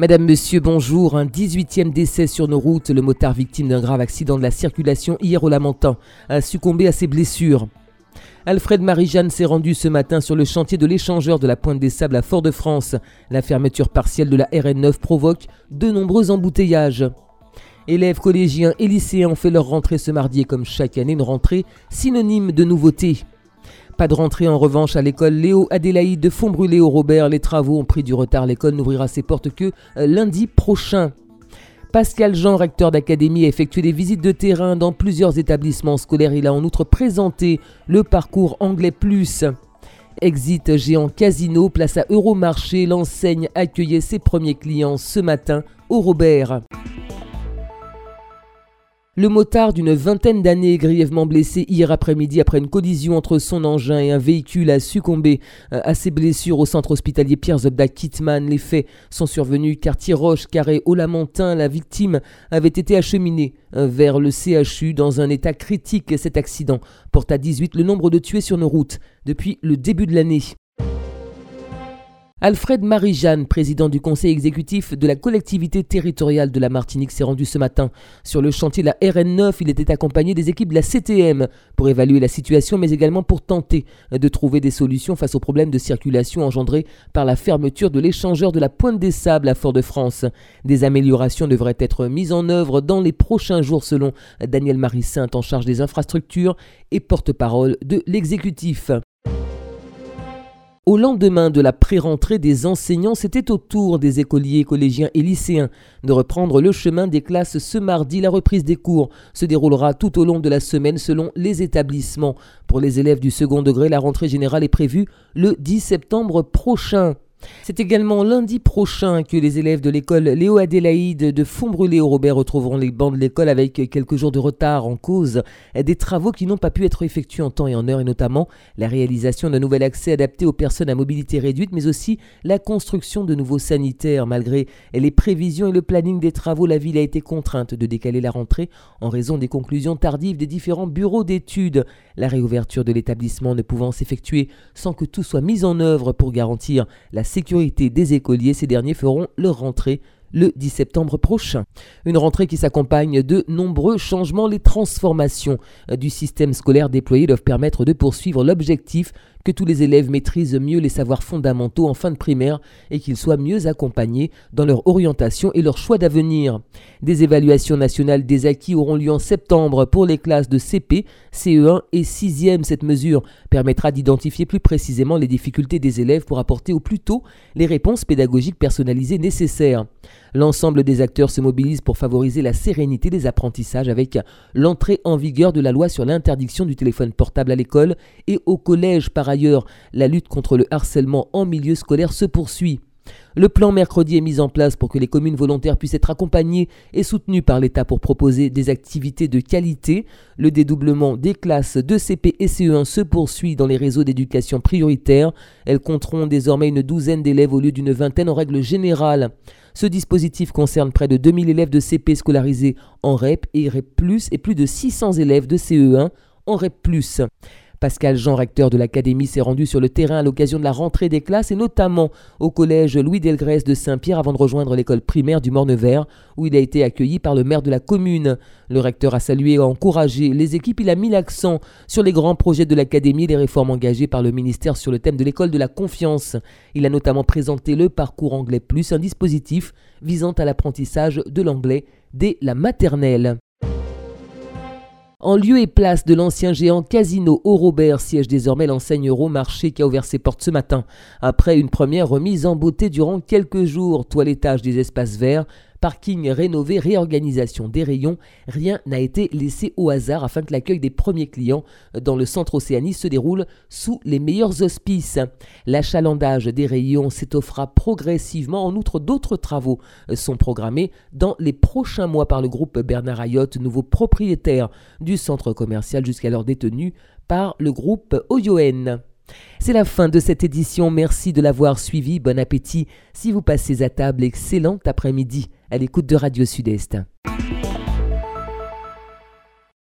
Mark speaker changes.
Speaker 1: Madame, Monsieur, bonjour. Un 18e décès sur nos routes. Le motard victime d'un grave accident de la circulation hier au Lamentin a succombé à ses blessures. Alfred Marie-Jeanne s'est rendu ce matin sur le chantier de l'échangeur de la Pointe des Sables à Fort-de-France. La fermeture partielle de la RN9 provoque de nombreux embouteillages. Élèves collégiens et lycéens ont fait leur rentrée ce mardi et comme chaque année une rentrée synonyme de nouveautés. Pas de rentrée en revanche à l'école Léo Adélaïde de Fontbrûlé au Robert. Les travaux ont pris du retard. L'école n'ouvrira ses portes que euh, lundi prochain. Pascal Jean, recteur d'académie, a effectué des visites de terrain dans plusieurs établissements scolaires. Il a en outre présenté le parcours Anglais Plus. Exit géant Casino, place à Euromarché, l'enseigne accueillait ses premiers clients ce matin au Robert. Le motard d'une vingtaine d'années, grièvement blessé hier après-midi après une collision entre son engin et un véhicule, a succombé euh, à ses blessures au centre hospitalier Pierre Zobda Kitman. Les faits sont survenus quartier Roche, carré au Lamentin. La victime avait été acheminée euh, vers le CHU dans un état critique. Cet accident porte à 18 le nombre de tués sur nos routes depuis le début de l'année. Alfred Marie-Jeanne, président du conseil exécutif de la collectivité territoriale de la Martinique, s'est rendu ce matin sur le chantier de la RN9. Il était accompagné des équipes de la CTM pour évaluer la situation, mais également pour tenter de trouver des solutions face aux problèmes de circulation engendrés par la fermeture de l'échangeur de la Pointe des Sables à Fort-de-France. Des améliorations devraient être mises en œuvre dans les prochains jours, selon Daniel Marie-Saint, en charge des infrastructures et porte-parole de l'exécutif. Au lendemain de la pré-rentrée des enseignants, c'était au tour des écoliers, collégiens et lycéens de reprendre le chemin des classes ce mardi. La reprise des cours se déroulera tout au long de la semaine selon les établissements. Pour les élèves du second degré, la rentrée générale est prévue le 10 septembre prochain. C'est également lundi prochain que les élèves de l'école Léo Adélaïde de Fontbrûlé au Robert retrouveront les bancs de l'école avec quelques jours de retard en cause des travaux qui n'ont pas pu être effectués en temps et en heure et notamment la réalisation d'un nouvel accès adapté aux personnes à mobilité réduite mais aussi la construction de nouveaux sanitaires. Malgré les prévisions et le planning des travaux, la ville a été contrainte de décaler la rentrée en raison des conclusions tardives des différents bureaux d'études. La réouverture de l'établissement ne pouvant s'effectuer sans que tout soit mis en œuvre pour garantir la sécurité des écoliers, ces derniers feront leur rentrée le 10 septembre prochain. Une rentrée qui s'accompagne de nombreux changements. Les transformations du système scolaire déployé doivent permettre de poursuivre l'objectif que tous les élèves maîtrisent mieux les savoirs fondamentaux en fin de primaire et qu'ils soient mieux accompagnés dans leur orientation et leur choix d'avenir. Des évaluations nationales des acquis auront lieu en septembre pour les classes de CP, CE1 et 6e. Cette mesure permettra d'identifier plus précisément les difficultés des élèves pour apporter au plus tôt les réponses pédagogiques personnalisées nécessaires. L'ensemble des acteurs se mobilisent pour favoriser la sérénité des apprentissages avec l'entrée en vigueur de la loi sur l'interdiction du téléphone portable à l'école et au collège. Par ailleurs, la lutte contre le harcèlement en milieu scolaire se poursuit. Le plan mercredi est mis en place pour que les communes volontaires puissent être accompagnées et soutenues par l'État pour proposer des activités de qualité. Le dédoublement des classes de CP et CE1 se poursuit dans les réseaux d'éducation prioritaires. Elles compteront désormais une douzaine d'élèves au lieu d'une vingtaine en règle générale. Ce dispositif concerne près de 2000 élèves de CP scolarisés en REP et REP+, et plus de 600 élèves de CE1 en REP+. Pascal Jean, recteur de l'Académie, s'est rendu sur le terrain à l'occasion de la rentrée des classes et notamment au collège Louis Delgrès de Saint-Pierre avant de rejoindre l'école primaire du Mornevert où il a été accueilli par le maire de la commune. Le recteur a salué et encouragé les équipes. Il a mis l'accent sur les grands projets de l'Académie et les réformes engagées par le ministère sur le thème de l'école de la confiance. Il a notamment présenté le parcours anglais plus, un dispositif visant à l'apprentissage de l'anglais dès la maternelle. En lieu et place de l'ancien géant Casino au Robert siège désormais l'enseigne Euromarché qui a ouvert ses portes ce matin. Après une première remise en beauté durant quelques jours, toilettage des espaces verts, Parking rénové, réorganisation des rayons, rien n'a été laissé au hasard afin que l'accueil des premiers clients dans le centre Océanie se déroule sous les meilleurs auspices. L'achalandage des rayons s'étoffera progressivement. En outre, d'autres travaux sont programmés dans les prochains mois par le groupe Bernard Ayotte, nouveau propriétaire du centre commercial jusqu'alors détenu par le groupe Oyoen. C'est la fin de cette édition. Merci de l'avoir suivi. Bon appétit si vous passez à table. Excellent après-midi à l'écoute de Radio Sud-Est.